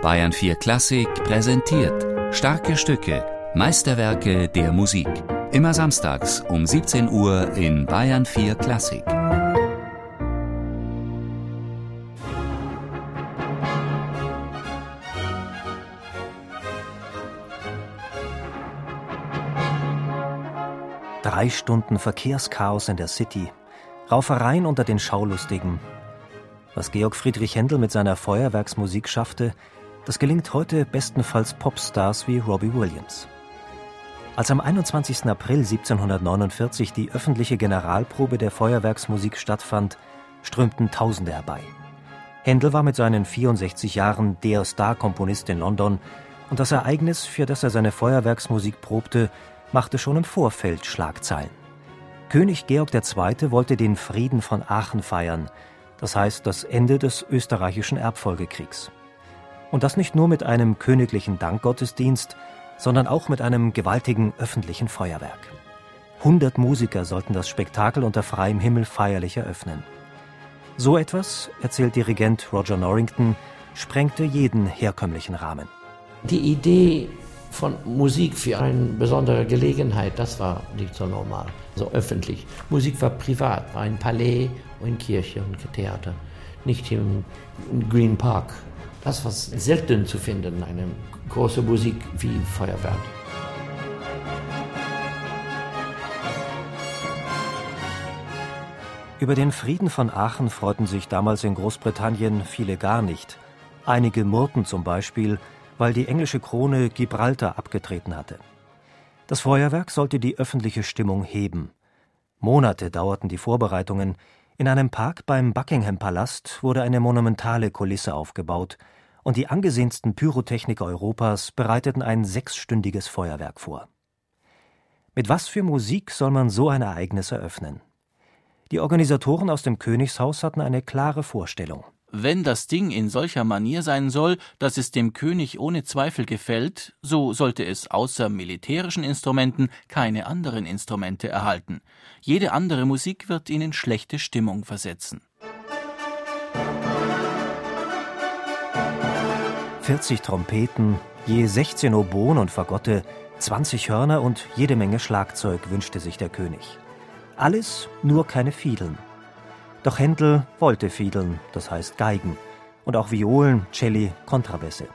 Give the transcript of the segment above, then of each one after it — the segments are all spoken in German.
Bayern 4 Klassik präsentiert starke Stücke, Meisterwerke der Musik. Immer samstags um 17 Uhr in Bayern 4 Klassik. Drei Stunden Verkehrschaos in der City, Raufereien unter den Schaulustigen. Was Georg Friedrich Händel mit seiner Feuerwerksmusik schaffte, das gelingt heute bestenfalls Popstars wie Robbie Williams. Als am 21. April 1749 die öffentliche Generalprobe der Feuerwerksmusik stattfand, strömten Tausende herbei. Händel war mit seinen 64 Jahren der Star-Komponist in London und das Ereignis, für das er seine Feuerwerksmusik probte, machte schon im Vorfeld Schlagzeilen. König Georg II. wollte den Frieden von Aachen feiern, das heißt das Ende des österreichischen Erbfolgekriegs. Und das nicht nur mit einem königlichen Dankgottesdienst, sondern auch mit einem gewaltigen öffentlichen Feuerwerk. 100 Musiker sollten das Spektakel unter freiem Himmel feierlich eröffnen. So etwas, erzählt Dirigent Roger Norrington, sprengte jeden herkömmlichen Rahmen. Die Idee von Musik für eine besondere Gelegenheit, das war nicht so normal, so öffentlich. Musik war privat, war in Palais, in Kirche und Theater, nicht im Green Park das war selten zu finden, eine große Musik wie Feuerwerk. Über den Frieden von Aachen freuten sich damals in Großbritannien viele gar nicht. Einige murrten zum Beispiel, weil die englische Krone Gibraltar abgetreten hatte. Das Feuerwerk sollte die öffentliche Stimmung heben. Monate dauerten die Vorbereitungen. In einem Park beim Buckingham Palast wurde eine monumentale Kulisse aufgebaut, und die angesehensten Pyrotechniker Europas bereiteten ein sechsstündiges Feuerwerk vor. Mit was für Musik soll man so ein Ereignis eröffnen? Die Organisatoren aus dem Königshaus hatten eine klare Vorstellung. Wenn das Ding in solcher Manier sein soll, dass es dem König ohne Zweifel gefällt, so sollte es außer militärischen Instrumenten keine anderen Instrumente erhalten. Jede andere Musik wird ihn in schlechte Stimmung versetzen. 40 Trompeten, je 16 Oboen und Fagotte, 20 Hörner und jede Menge Schlagzeug wünschte sich der König. Alles nur keine Fiedeln. Doch Händel wollte Fiedeln, das heißt Geigen, und auch Violen, Celli, Kontrabässe.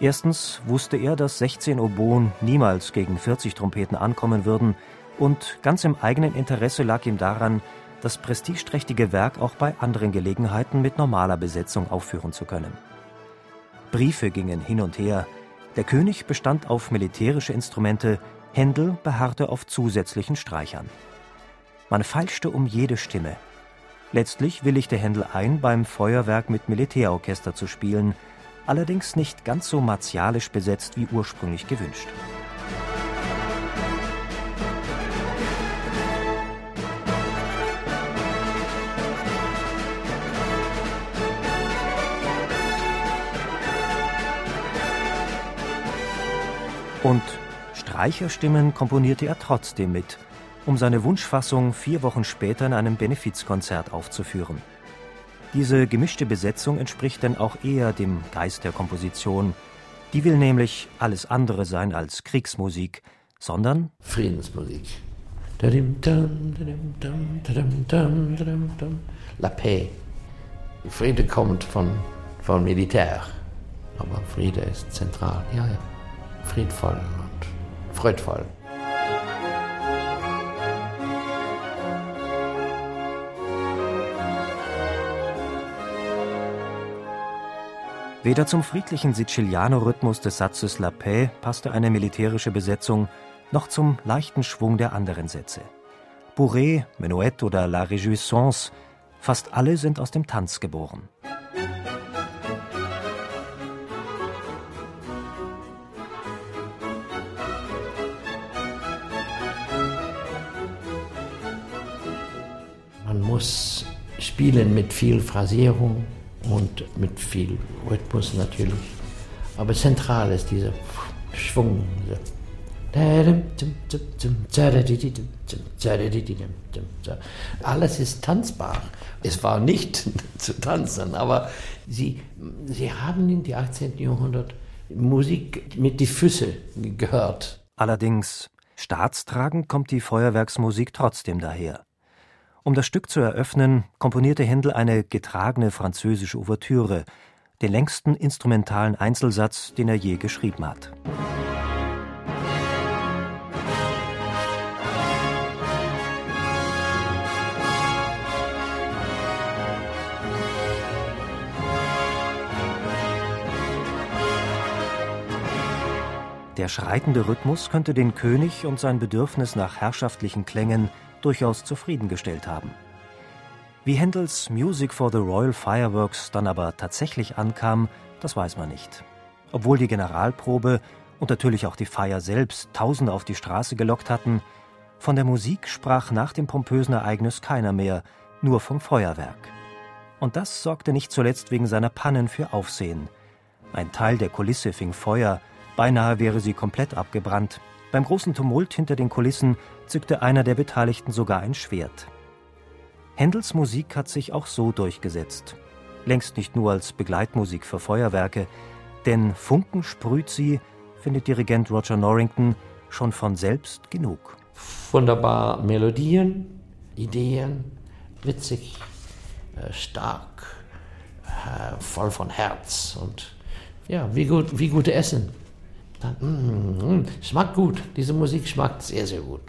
Erstens wusste er, dass 16 Oboen niemals gegen 40 Trompeten ankommen würden, und ganz im eigenen Interesse lag ihm daran, das prestigeträchtige Werk auch bei anderen Gelegenheiten mit normaler Besetzung aufführen zu können. Briefe gingen hin und her. Der König bestand auf militärische Instrumente, Händel beharrte auf zusätzlichen Streichern. Man feilschte um jede Stimme. Letztlich willigte Händel ein, beim Feuerwerk mit Militärorchester zu spielen, allerdings nicht ganz so martialisch besetzt wie ursprünglich gewünscht. Und Streicherstimmen komponierte er trotzdem mit, um seine Wunschfassung vier Wochen später in einem Benefizkonzert aufzuführen. Diese gemischte Besetzung entspricht denn auch eher dem Geist der Komposition. Die will nämlich alles andere sein als Kriegsmusik, sondern Friedensmusik. La paix. Friede kommt von, von Militär, aber Friede ist zentral. Ja, ja friedvoll und freudvoll. Weder zum friedlichen Siciliano-Rhythmus des Satzes La Paix passte eine militärische Besetzung, noch zum leichten Schwung der anderen Sätze. Bourrée, Menuett oder La Réjouissance, fast alle sind aus dem Tanz geboren. Muss spielen mit viel Phrasierung und mit viel Rhythmus natürlich. Aber zentral ist dieser Schwung, Alles ist tanzbar. Es war nicht zu tanzen, aber sie, sie haben in die 18. Jahrhundert Musik mit die Füße gehört. Allerdings staatstragend kommt die Feuerwerksmusik trotzdem daher. Um das Stück zu eröffnen, komponierte Händel eine getragene französische Ouvertüre, den längsten instrumentalen Einzelsatz, den er je geschrieben hat. Der schreitende Rhythmus könnte den König und sein Bedürfnis nach herrschaftlichen Klängen durchaus zufriedengestellt haben. Wie Händels Music for the Royal Fireworks dann aber tatsächlich ankam, das weiß man nicht. Obwohl die Generalprobe und natürlich auch die Feier selbst Tausende auf die Straße gelockt hatten, von der Musik sprach nach dem pompösen Ereignis keiner mehr, nur vom Feuerwerk. Und das sorgte nicht zuletzt wegen seiner Pannen für Aufsehen. Ein Teil der Kulisse fing Feuer, Beinahe wäre sie komplett abgebrannt. Beim großen Tumult hinter den Kulissen zückte einer der Beteiligten sogar ein Schwert. Händels Musik hat sich auch so durchgesetzt. Längst nicht nur als Begleitmusik für Feuerwerke, denn Funken sprüht sie, findet Dirigent Roger Norrington, schon von selbst genug. Wunderbar Melodien, Ideen, witzig, äh, stark, äh, voll von Herz und ja, wie gut, wie gute Essen. Dann, mm, mm, schmeckt gut. Diese Musik schmeckt sehr, sehr gut.